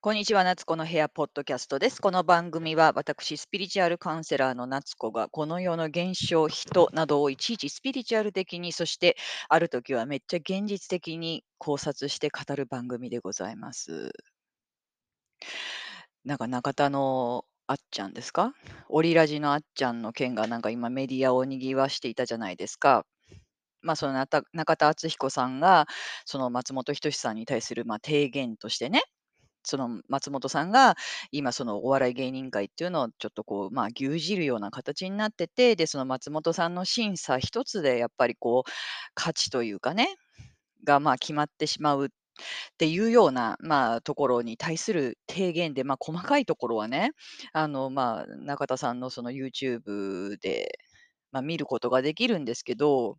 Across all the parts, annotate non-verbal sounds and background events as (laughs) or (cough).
こんにちは、夏子の部屋ポッドキャストです。この番組は私、スピリチュアルカウンセラーの夏子がこの世の現象、人などをいちいちスピリチュアル的に、そしてある時はめっちゃ現実的に考察して語る番組でございます。なんか中田のあっちゃんですか？オリラジのあっちゃんの件がなんか今メディアを賑わしていたじゃないですか。まあ、その中田敦彦さんが、その松本人志さんに対するまあ提言としてね、その松本さんが今そのお笑い芸人会っていうのをちょっとこう、まあ、牛耳るような形になってて、で、その松本さんの審査一つでやっぱりこう、価値というかね、がまあ決まってしまうっていうような、まあ、ところに対する提言で、まあ、細かいところはね、あの、まあ、中田さんのその YouTube で、まあ、見ることができるんですけど、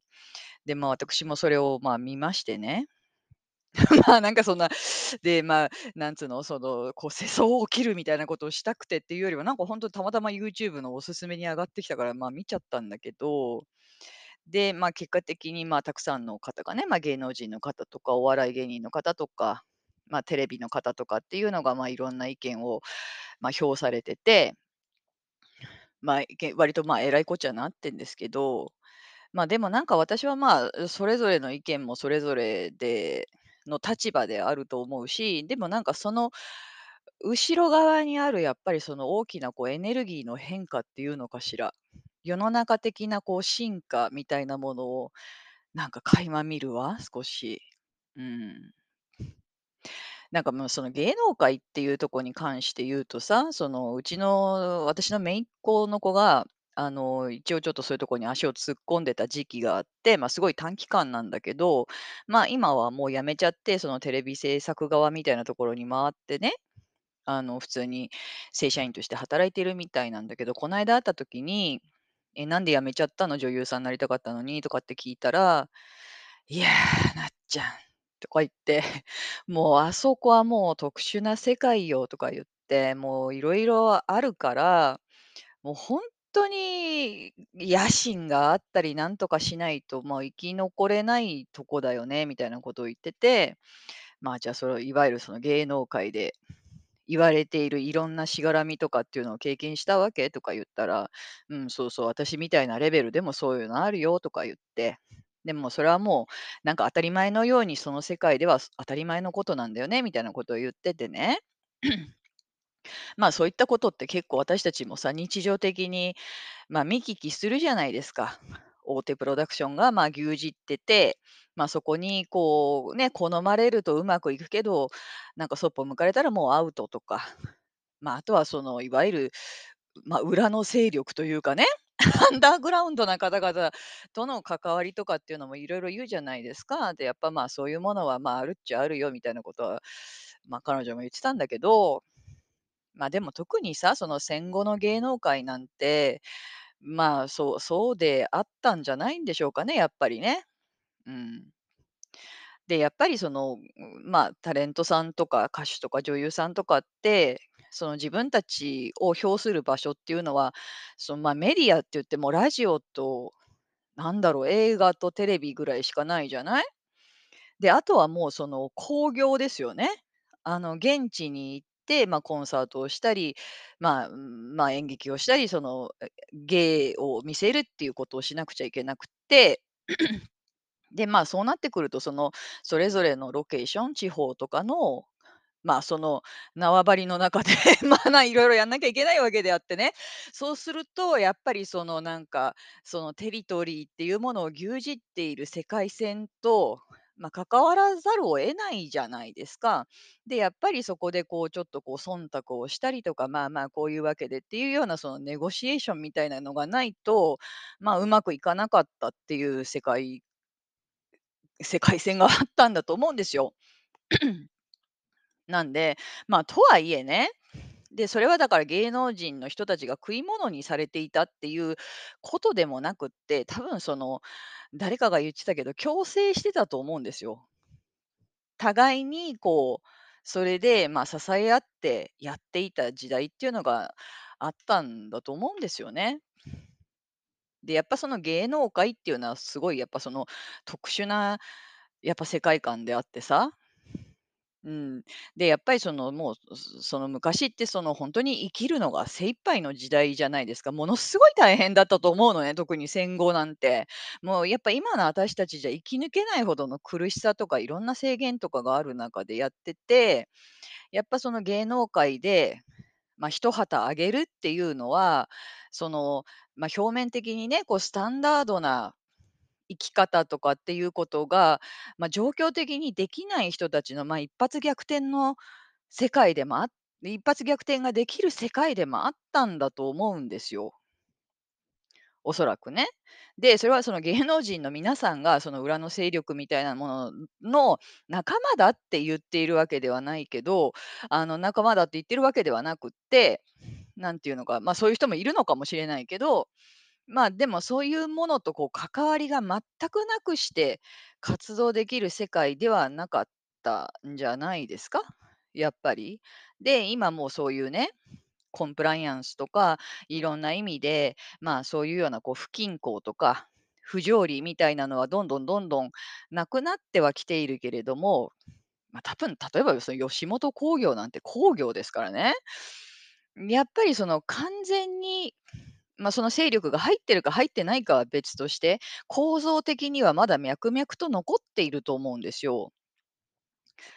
で、まあ、私もそれをまあ見ましてね、(laughs) まあ、なんかそんな、で、まあ、なんつうの、その、こう世相を切るみたいなことをしたくてっていうよりは、なんか本当にたまたま YouTube のおすすめに上がってきたから、まあ見ちゃったんだけど、で、まあ結果的にまあたくさんの方がね、まあ芸能人の方とか、お笑い芸人の方とか、まあテレビの方とかっていうのが、まあいろんな意見を、まあ評されてて、まあ、け割とまあ、えらいこっちゃなってんですけど、まあ、でもなんか私はまあ、それぞれの意見もそれぞれでの立場であると思うし、でもなんかその後ろ側にあるやっぱりその大きなこうエネルギーの変化っていうのかしら。世の中的なこう進化みたいなものをなんか垣間見るわ、少し。うん。なんかもうその芸能界っていうとこに関して言うとさ、そのうちの私の姪っ子の子が、あの、一応ちょっとそういうとこに足を突っ込んでた時期があって、ま、すごい短期間なんだけど、まあ、今はもう辞めちゃって、そのテレビ制作側みたいなところに回ってね、あの、普通に正社員として働いてるみたいなんだけど、こないだ会った時に、「え、なんで辞めちゃったの？女優さんになりたかったのに」とかって聞いたら、いやー、なっちゃんとか言って、もうあそこはもう特殊な世界よとか言って、もういろいろあるから、もう本当に野心があったりなんとかしないと、もう生き残れないとこだよねみたいなことを言ってて、まあ、じゃあそれをいわゆるその芸能界で言われているいろんなしがらみとかっていうのを経験したわけとか言ったら、うん、そうそう、私みたいなレベルでもそういうのあるよとか言って、でもそれはもうなんか当たり前のようにその世界では当たり前のことなんだよねみたいなことを言っててね。まあそういったことって結構私たちもさ、日常的に、まあ、見聞きするじゃないですか。大手プロダクションがまあ牛耳ってて、まあそこにこうね、好まれるとうまくいくけど、なんかそっぽ向かれたらもうアウトとか、まああとはそのいわゆる、まあ裏の勢力というかね、(laughs) アンダーグラウンドな方々との関わりとかっていうのもいろいろ言うじゃないですか。で、やっぱまあそういうものはまああるっちゃあるよみたいなことは、まあ彼女も言ってたんだけど、まあでも特にさ、その戦後の芸能界なんて、まあそうそうであったんじゃないんでしょうかね、やっぱりね。うん。で、やっぱりその、まあタレントさんとか歌手とか女優さんとかって、その自分たちを評する場所っていうのは、そのまあメディアって言ってもラジオと、なんだろう、映画とテレビぐらいしかないじゃない？で、あとはもうその興行ですよね。あの、現地に行っ、まあ、コンサートをしたり、まあ、まあ、演劇をしたり、その、芸を見せるっていうことをしなくちゃいけなくて、で、まあ、そうなってくると、その、それぞれのロケーション、地方とかの、まあ、その縄張りの中で (laughs) まあ、ないろいろやんなきゃいけないわけであってね。そうすると、やっぱりそのなんか、そのテリトリーっていうものを牛耳っている世界線と、まあ、関わらざるを得ないじゃないですか。で、やっぱりそこでこうちょっとこう忖度をしたりとか、まあまあこういうわけでっていうようなそのネゴシエーションみたいなのがないと、まあ、うまくいかなかったっていう世界世界線があったんだと思うんですよ。(clears throat) なんで、まあ、とはいえね、で、それはだから芸能人の人たちが食い物にされていたっていうことでもなくって、多分その、誰かが言ってたけど、強制してたと思うんですよ。互いにこう、それで、まあ、支え合ってやっていた時代っていうのがあったんだと思うんですよね。で、やっぱその芸能界っていうのはすごいやっぱその特殊なやっぱ世界観であってさうん。で、やっぱりその、もう、その昔ってその本当に生きるのが精一杯の時代じゃないですか。ものすごい大変だったと思うのね、特に戦後なんて。もうやっぱ今の私たちじゃ生き抜けないほどの苦しさとかいろんな制限とかがある中でやってて、やっぱその芸能界で、まあ、一旗あげるっていうのは、その、まあ、表面的にね、こうスタンダードな生き方とかっていうことが、まあ、状況的にできない人たちの、まあ、一発逆転の世界でもあ一発逆転ができる世界でもあったんだと思うんですよ。おそらくね。で、それはその芸能人の皆さんがその裏の勢力みたいなものの仲間だって言っているわけではないけど、あの仲間だって言ってるわけではなくって、なんていうのか、ま、そういう人もいるのかもしれないけど、まあ、でもそういうものとこう関わりが全くなくして活動できる世界ではなかったんじゃないですか？やっぱり。で、今もうそういうね、コンプライアンスとか、いろんな意味で、まあ、そういうようなこう不均衡とか、不条理みたいなのはどんどんどんどんなくなってはきているけれども、まあ、多分例えばその吉本興業なんて興業ですからね。やっぱりその完全に、まあ、その勢力が入ってるか入ってないかは別として、構造的にはまだ脈々と残っていると思うんですよ。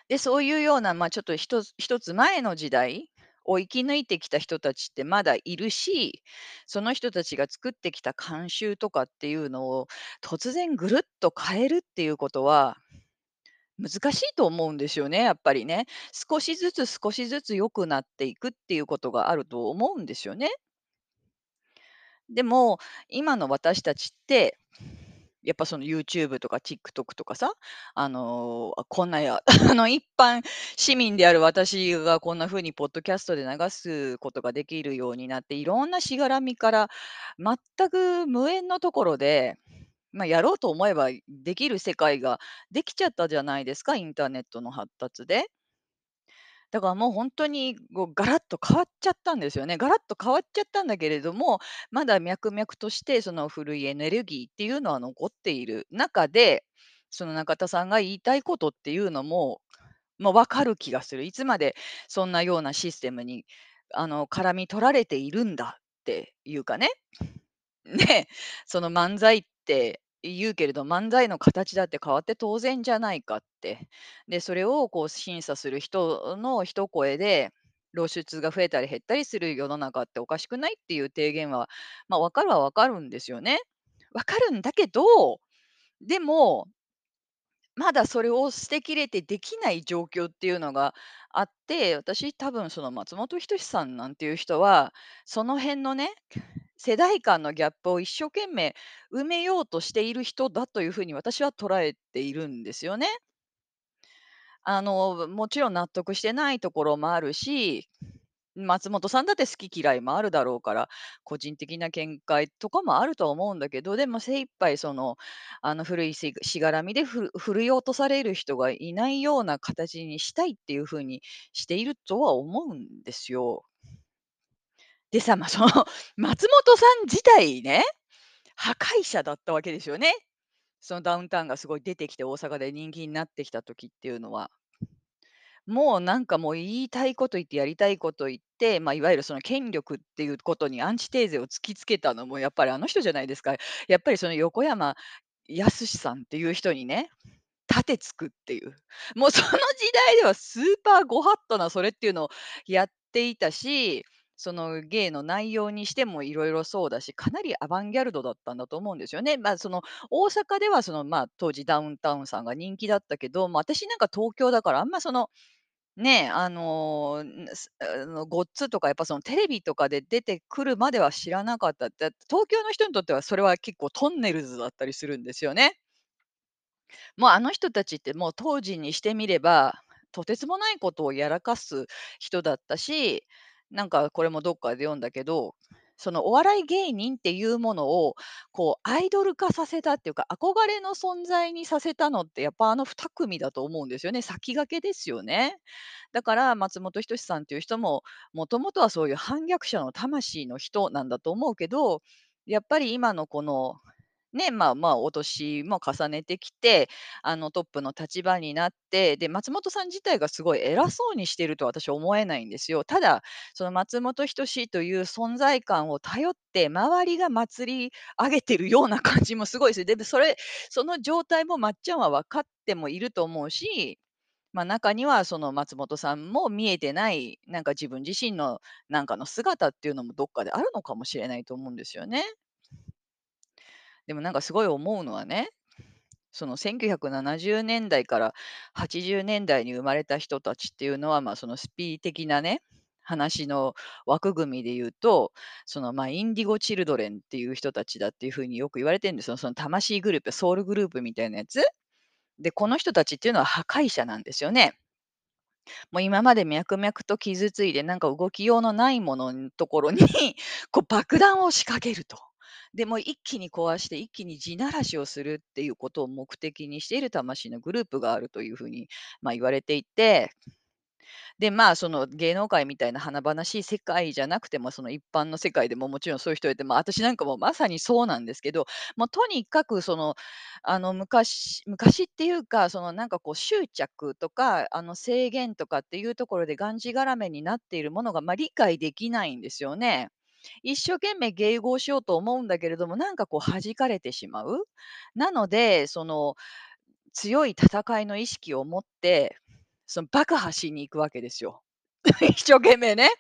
で、そういうような、まあ、ちょっと一つ一つ前の時代を生き抜いてきた人たちってまだいるし、その人たちが作ってきた慣習とかっていうのを突然ぐるっと変えるっていうことは難しいと思うんですよね、やっぱりね。少しずつ少しずつ良くなっていくっていうことがあると思うんですよね。でも、今の私たちって、やっぱその YouTube とか TikTok とかさ、あの、あ、こんなや (laughs) あの、一般市民である私がこんな風にポッドキャストで流すことができるようになって、いろんなしがらみから全く無縁のところで、まあ、やろうと思えばできる世界ができちゃったじゃないですか、インターネットの発達で。だからもう本当に、こうガラッと変わっちゃったんですよね。ガラッと変わっちゃったんだけれども、まだ脈々としてその古いエネルギーっていうのは残っている中で、その中田さんが言いたいことっていうのも、まあ、分かる気がする。いつまでそんなようなシステムに、あの、絡み取られているんだっていうかね。(laughs) ね、その漫才って言うけれど、漫才の形だって変わって当然じゃないかって。で、それをこう審査する人の一声で、露出が増えたり減ったりする世の中っておかしくないっていう提言は、まあ、分かるは分かるんですよね。分かるんだけど、でも、まだそれを捨てきれてできない状況っていうのがあって、私多分その松本人志さんなんていう人は、その辺のね、世代間のギャップを一生懸命埋めようとしている人だというふうに私は捉えているんですよね。あの、もちろん納得してないところもあるし、松本さんだって好き嫌いもあるだろうから、個人的な見解とかもあると思うんだけど、でも精一杯その、あの古いしがらみでふる振るい落とされる人がいないような形にしたいっていう風にしているとは思うんですよ。でさ、まあ、その (laughs) 松本さん自体ね、破壊者だったわけですよね。そのダウンタウンがすごい出てきて大阪で人気になってきた時っていうのは。もうなんかもう言いたいこと言ってやりたいこと言って、まあ、いわゆるその権力っていうことにアンチテーゼを突きつけたのもやっぱりあの人じゃないですか。やっぱりその横山やすしさんっていう人にね、盾つくっていう。もうその時代ではスーパーご法度なそれっていうのをやっていたし、その芸の内容にしてもいろいろそうだし、かなりアバンギャルドだったんだと思うんですよね。まあ、その大阪ではその、まあ、当時ダウンタウンさんが人気だったけど、まあ、私なんか東京だからあんまそのね、あの、ん、すあの、ごっつとかやっぱそのテレビとかで出てくるまでは知らなかったって、東京の人にとってはそれは結構トンネルズだったりするんですよね。もうあの人たちってもう当時にしてみれば、とてつもないことをやらかす人だったし、なんかこれもどっかで読んだけど、そのお笑い芸人っていうものを、こうアイドル化させたっていうか、憧れの存在にさせたのってやっぱあの2組だと思うんですよね。先駆けですよね。だから松本人志さんっていう人も、もともとはそういう反逆者の魂の人なんだと思うけど、やっぱり今のこのね、まあまあ、お年も重ねてきて、あの、トップの立場になって、で、松本さん自体がすごい偉そうにしてると私は思えないんですよ。ただ、その松本人志という存在感を頼って、周りが祭り上げてるような感じもすごいでする。で、それその状態もまっちゃんは分かってもいると思うし、まあ、中にはその松本さんも見えてない、なんか自分自身のなんかの姿っていうのもどっかであるのかもしれないと思うんですよね。でもなんかすごい思うのはね、その1970年代から80年代に生まれた人たちっていうのは、まあ、そのスピー的なね、話の枠組みで言うと、その、まあ、インディゴチルドレンっていう人たちだっていう風によく言われてるんですよ。その魂グループ、ソウルグループみたいなやつ。で、この人たちっていうのは破壊者なんですよね。もう今まで脈々と傷ついて、なんか動きようのないものんところに、こう爆弾を仕掛けると。で、も一気に壊して、一気に地鳴らしをするっていうことを目的にしている魂のグループがあるという風に、まあ、言われていてで、まあ、その芸能界みたいな華々しい世界じゃなくても、その一般の世界でももちろんそういう人いて、ま、私なんかもまさにそうなんですけど、もうとにかくその、あの、昔昔っていうか、そのなんかこう執着とか、あの、制限とかっていうところでがんじがらめになっているものが、まあ、理解できないんですよね。一生懸命迎合しようと思うんだけれども、なんかこう弾かれてしまう。なので、その、強い戦いの意識を持って、その爆破しに行くわけですよ。(laughs) 一生懸命ね。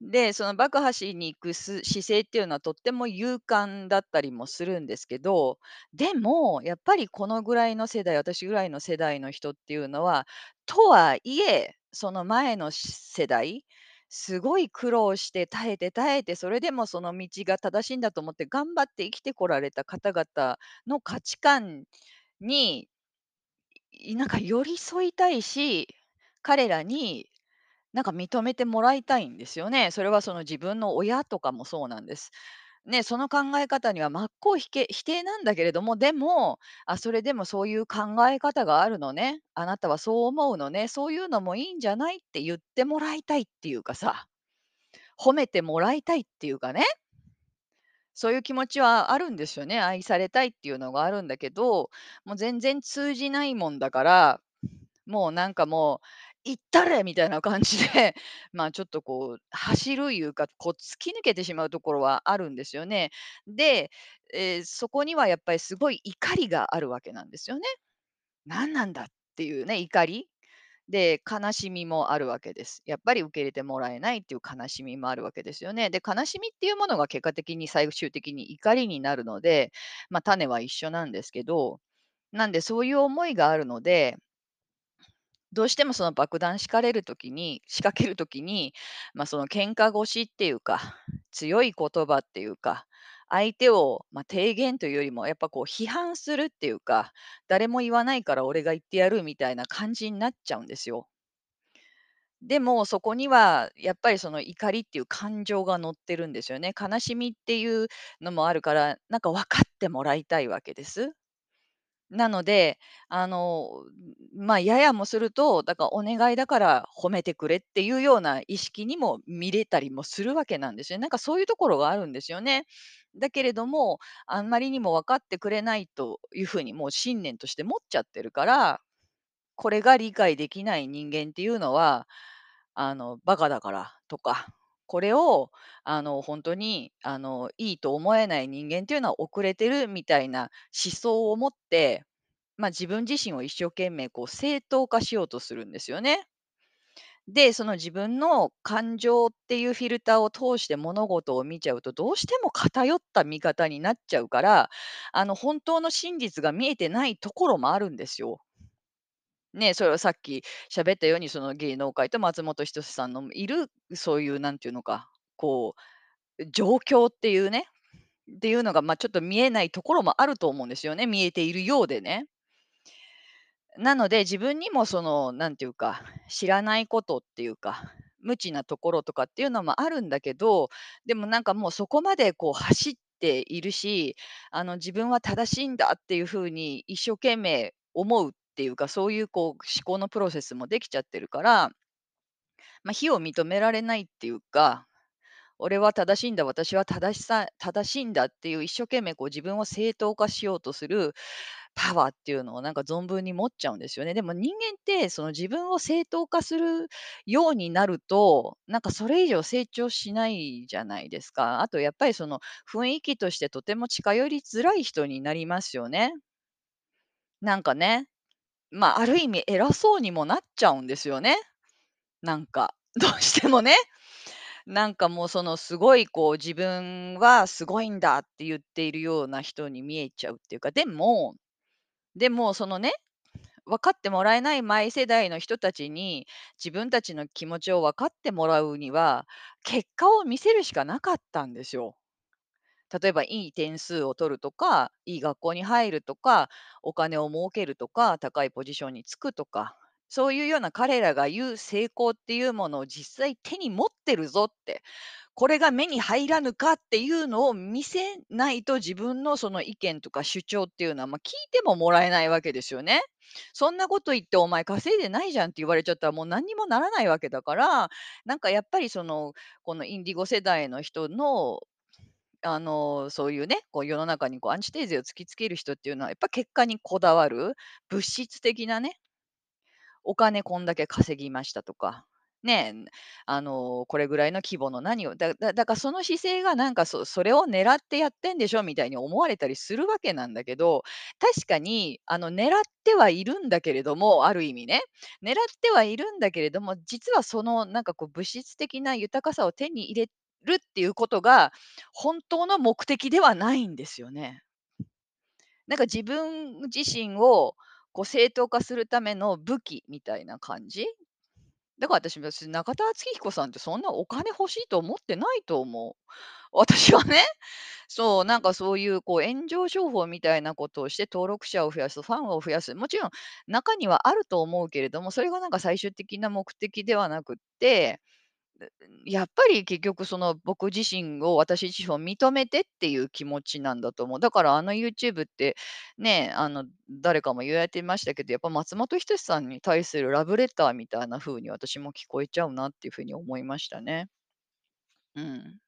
で、その爆破しに行くす姿勢っていうのはとっても勇敢だったりもするんですけど、でも、やっぱりこのぐらいの世代、私ぐらいの世代の人っていうのは、とはいえ、その前の世代、すごい苦労して耐えて耐えて、それでもその道が正しいんだと思って頑張って生きてこられた方々の価値観にいなんか寄り添いたいし、彼らになんか認めてもらいたいんですよね。それはその自分の親とかもそうなんです。ね、その考え方には真っ向ひけ否定なんだけれども、でも、あ、それでもそういう考え方があるのね、あなたはそう思うのね、そういうのもいいんじゃないって言ってもらいたいっていうかさ、褒めてもらいたいっていうかね、そういう気持ちはあるんですよね。愛されたいっていうのがあるんだけど、もう全然通じないもんだからもうなんかもう、「行ったれ！」みたいな感じで、(laughs) まあ、ちょっとこう、走るいうか、こう突き抜けてしまうところはあるんですよね。で、えーそこにはやっぱりすごい怒りがあるわけなんですよね。「何なんだ」っていうね、怒り。で、悲しみもあるわけです。やっぱり受け入れてもらえないっていう悲しみもあるわけですよね。で、悲しみっていうものが結果的に最終的に怒りになるので、まあ、種は一緒なんですけど、なんでそういう思いがあるのでどうしてもその爆弾しかれる時に仕掛ける時に、まあ、その喧嘩腰っていうか、強い言葉っていうか、相手を、まあ、提言というよりもやっぱこう批判するっていうか、誰も言わないから俺が言ってやるみたいな感じになっちゃうんですよ。でも、そこにはやっぱりその怒りっていう感情が乗ってるんですよね。悲しみっていうのもあるから、なんか分かってもらいたいわけです。なので、あの、まあ、ややもすると、だからお願いだから褒めてくれっていうような意識にも見れたりもするわけなんですよね。なんかそういうところがあるんですよね。だけれども、あんまりにも分かってくれないというふうにもう信念として持っちゃってるから、これが理解できない人間っていうのは、あの、バカだからとか、これを、あの、本当に、あの、いいと思えない人間っていうのは遅れてるみたいな思想を持って、ま、自分自身を一生懸命こう正当化しようとするんですよね。で、その自分の感情っていうフィルターを通して物事を見ちゃうと、どうしても偏った見方になっちゃうから、あの、本当の真実が見えてないところもあるんですよ。ね、それはさっき喋ったように、その芸能界と松本人志さんのいる、そういうなんていうのか、こう、状況っていうね、っていうのが、まあ、ちょっと見えないところもあると思うんですよね。見えているようでね。なので、自分にもその、なんていうか、知らないことっていうか、無知なところとかっていうのもあるんだけど、でもなんかもうそこまでこう走っているし、あの自分は正しいんだっていう風に一生懸命思うっていうか、そういうこう思考のプロセスもできちゃってるから、まあ、非を認められないっていうか、俺は正しいんだ、私は正しさ正しいんだっていう一生懸命こう自分を正当化しようとするパワーっていうのをなんか存分に持っちゃうんですよね。でも人間ってその自分を正当化するようになると、なんかそれ以上成長しないじゃないですか。あとやっぱりその雰囲気としてとても近寄りづらい人になりますよね。なんかね、まあ、ある意味偉そうにもなっちゃうんですよね。なんか、(laughs) どうしてもね。なんかもうそのすごいこう自分はすごいんだって言っているような人に見えちゃうっていうか、でもでもそのね、分かってもらえない前世代の人たちに、自分たちの気持ちを分かってもらうには、結果を見せるしかなかったんですよ。例えばいい点数を取るとか、いい学校に入るとか、お金を儲けるとか、高いポジションに就くとか、そういうような彼らが言う成功っていうものを実際手に持ってるぞって、これが目に入らぬかっていうのを見せないと自分のその意見とか主張っていうのは、まあ、聞いてももらえないわけですよね。そんなこと言ってお前稼いでないじゃんって言われちゃったらもう何にもならないわけだから、なんかやっぱりその、このインディゴ世代の人のあの、そういうね、こう世の中にこうアンチテーゼを突きつける人っていうのは、やっぱ結果にこだわる、物質的なね、お金こんだけ稼ぎましたとか、ね、あの、これぐらいの規模の何を、だだだからその姿勢がなんかそそれを狙ってやってんでしょみたいに思われたりするわけなんだけど、確かにあの狙ってはいるんだけれども、ある意味ね、狙ってはいるんだけれども、実はそのなんかこう物質的な豊かさを手に入れてるっていうことが、本当の目的ではないんですよね。なんか自分自身をこう正当化するための武器みたいな感じ？だから私別に中田敦彦さんってそんなお金欲しいと思ってないと思う。(laughs) 私はね。そう、なんかそういうこう炎上商法みたいなことをして登録者を増やす、ファンを増やす、もちろん中にはあると思うけれども、それがなんか最終的な目的ではなくって、やっぱり結局その僕自身を私自身を認めてっていう気持ちなんだと思う。だからあの YouTube ってね、あの誰かも言われてましたけど、やっぱ松本人志さんに対するラブレターみたいな風に私も聞こえちゃうなっていう風に思いましたね。うん。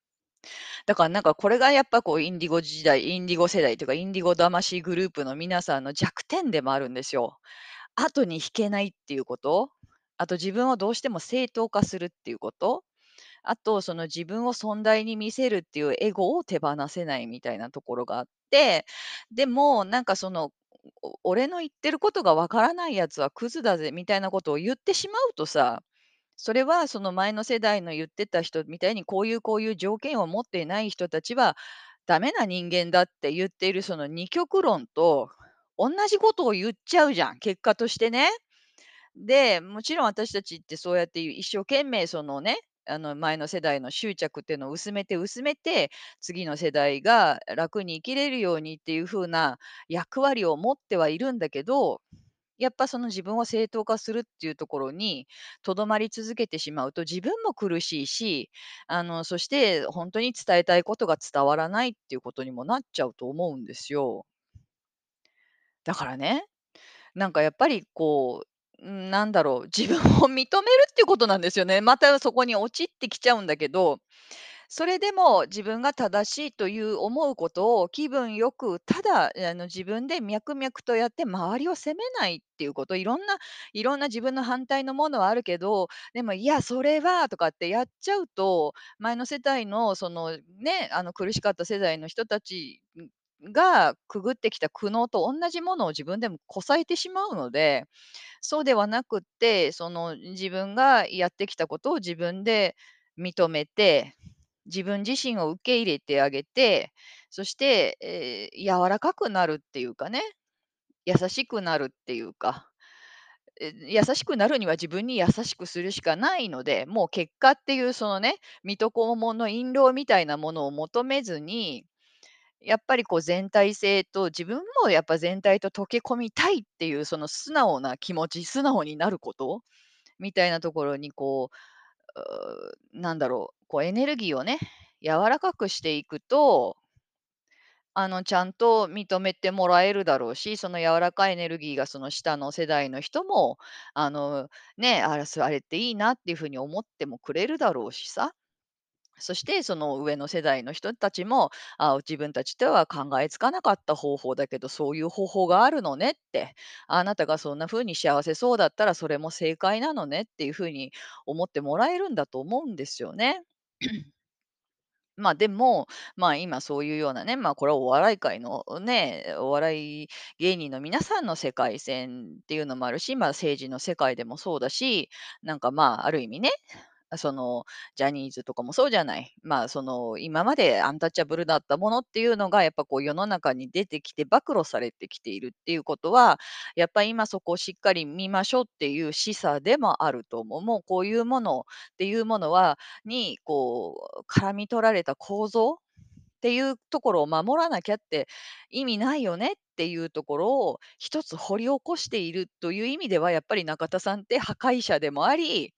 だからなんかこれがやっぱこうインディゴ時代、インディゴ世代というかインディゴ魂グループの皆さんの弱点でもあるんですよ。後に引けないっていうこと、あと自分をどうしても正当化するっていうこと。あと、その自分を尊大に見せるっていうエゴを手放せないみたいなところがあって、でも、なんかその、俺の言ってることがわからないやつはクズだぜみたいなことを言ってしまうとさ、それはその前の世代の言ってた人みたいにこういうこういう条件を持っていない人たちはダメな人間だって言っているその二極論と同じことを言っちゃうじゃん、結果としてね。で、もちろん私たちってそうやって一生懸命そのね、あの前の世代の執着っていうのを薄めて薄めて、次の世代が楽に生きれるようにっていう風な役割を持ってはいるんだけど、やっぱその自分を正当化するっていうところにとどまり続けてしまうと自分も苦しいし、あの、そして本当に伝えたいことが伝わらないっていうことにもなっちゃうと思うんですよ。だからねなんかやっぱりこう、ん、なんだろう、自分を認めるっていうことなんですよね。またそこに陥ってきちゃうんだけど、それでも自分が正しいという思うことを気分よく、ただあの自分で脈々とやって周りを責めないっていうこと、いろんないろんな自分の反対のものはあるけど、でも、いや、それはとかってやっちゃうと、前の世代のそのね、あの苦しかった世代の人たちがくぐってきた苦悩と同じものを自分でもこさえてしまうので、そうではなくって、その自分がやってきたことを自分で認めて、自分自身を受け入れてあげて、そして、えー柔らかくなるっていうかね、優しくなるっていうか、え、優しくなるには自分に優しくするしかないので、もう結果っていうそのね、水戸黄門の印籠みたいなものを求めずにやっぱりこう全体性と、自分もやっぱ全体と溶け込みたいっていうその素直な気持ち、素直になることみたいなところにこう、うなんだろう、こうエネルギーをね、柔らかくしていくと、あの、ちゃんと認めてもらえるだろうし、その柔らかいエネルギーがその下の世代の人も、あの、ね、あら、そあれっていいなっていう風に思ってもくれるだろうしさ。そしてその上の世代の人たちも、あ、自分たちでは考えつかなかった方法だけど、そういう方法があるのねって、あなたがそんな風に幸せそうだったらそれも正解なのねっていう風に思ってもらえるんだと思うんですよね。(clears throat) ま、でも、ま、今そういうようなね、ま、これはお笑い界のね、お笑い芸人の皆さんの世界線っていうのもあるし、ま、政治の世界でもそうだし、なんか、ま、ある意味ね、そのジャニーズとかもそうじゃない。まあ、その今までアンタッチャブルだったものっていうのがやっぱこう世の中に出てきて暴露されてきているっていうことは、やっぱり今そこをしっかり見ましょうっていう示唆でもあると思う。もうこういうものっていうものはに、こう絡み取られた構造っていうところを守らなきゃって意味ないよねっていうところを一つ掘り起こしているという意味では、やっぱり中田さんって破壊者でもあり、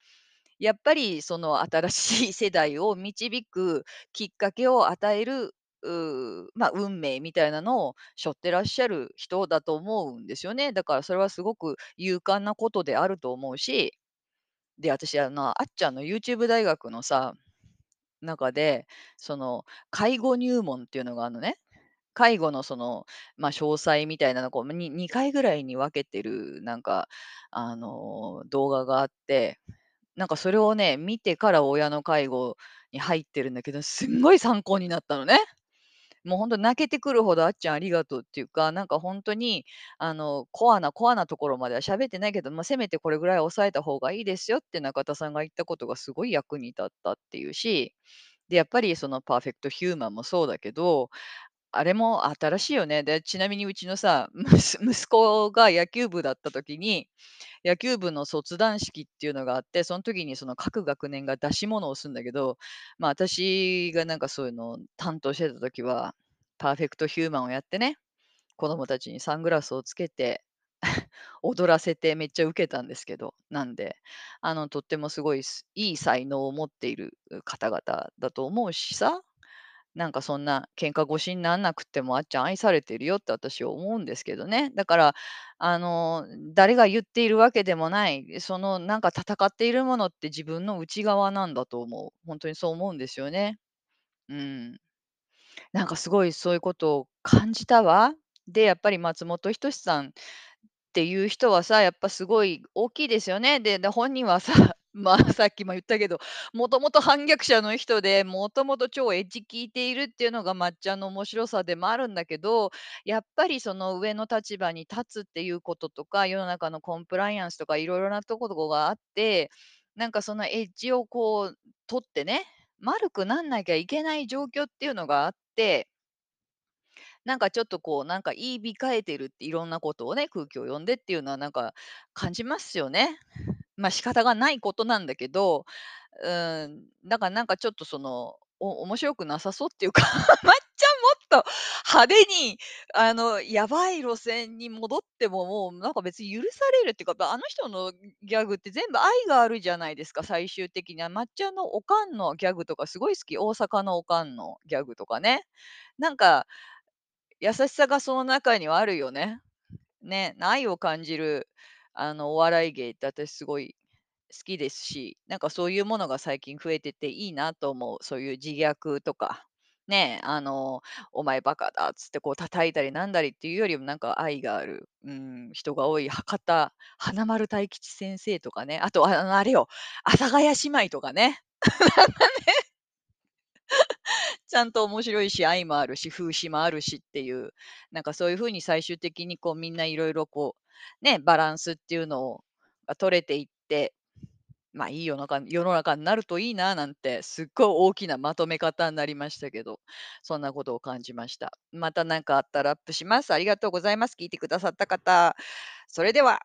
やっぱりその新しい世代を導くきっかけを与える、う、ま、運命みたいなのを背負ってらっしゃる人だと思うんですよね。だからそれはすごく勇敢なことであると思うし、で、私あの、あっちゃんの YouTube 大学のさ、中で、その介護入門っていうのがあんのね。介護のその、ま、詳細みたいなのこう、に2回ぐらいに分けてるなんかあの動画があって、なんかそれをね、見てから親の介護に入ってるんだけど、すんごい参考になったのね。もうほんと泣けてくるほどあっちゃんありがとうっていうか、なんかほんとにあのコアなコアなところまでは喋ってないけど、まあ、せめてこれぐらい抑えた方がいいですよって中田さんが言ったことがすごい役に立ったっていうし、で、やっぱりそのパーフェクトヒューマンもそうだけど、あれも新しいよね。で、ちなみにうちのさ、(laughs) 息子が野球部だった時に、野球部の卒団式っていうのがあって、そん時にその各学年が出し物をするんだけど、まあ、私がなんかそういうのを担当してた時は、パーフェクトヒューマンをやってね、子供たちにサングラスをつけて (laughs) 踊らせてめっちゃウケたんですけど、なんで、あのとってもすごいいい才能を持っている方々だと思うしさ、なんかそんな喧嘩腰になんなくてもあっちゃん愛されてるよって私は思うんですけどね。だからあの誰が言っているわけでもない、そのなんか戦っているものって自分の内側なんだと思う。ほんとにそう思うんですよね。うん。なんかすごいそういうことを感じたわ。で、やっぱり松本人志さんっていう人はさ、やっぱすごい大きいですよね。で、で、本人はさ、まあ、さっきも言ったけど、もともと反逆者の人で、もともと超エッジ効いているっていうのがまっちゃんの面白さでもあるんだけど、やっぱりその上の立場に立つっていうこととか、世の中のコンプライアンスとか色々なところがあって、なんかそのエッジをこう取ってね、丸くなんなきゃいけない状況っていうのがあってなんかちょっとこうなんか言い控えてるっていろんなことをね、空気を読んでっていうのはなんか感じますよね。まあ、仕方がないことなんだけど、うん、だからなんかちょっとその、お面白くなさそうっていうか、(laughs) まっちゃんもっと派手にあのやばい路線に戻っても、もうなんか別に許されるっていうか、あの人のギャグって全部愛があるじゃないですか、最終的には。まっちゃんのおかんのギャグとかすごい好き、大阪のおかんのギャグとかね。なんか優しさがその中にはあるよね。ね、愛を感じるあのお笑い芸って私すごい好きですし、なんかそういうものが最近増えてていいなと思う。そういう自虐とか、ね、あのお前バカだっつってこう叩いたりなんだりっていうよりもなんか愛がある、うん、人が多い博多華丸・大吉先生とかね、あとあのあれよ、阿佐ヶ谷姉妹とかね。ね。(laughs) ちゃんと面白いし、愛もあるし、風刺もあるしっていう、なんかそういう風に最終的にこうみんないろいろこう、ね、バランスっていうのをが取れていって、まあ、いい世の中世の中になるといいななんて、すっごい大きなまとめ方になりましたけど、そんなことを感じました。また何かあったらアップします。ありがとうございます。聞いてくださった方。それでは。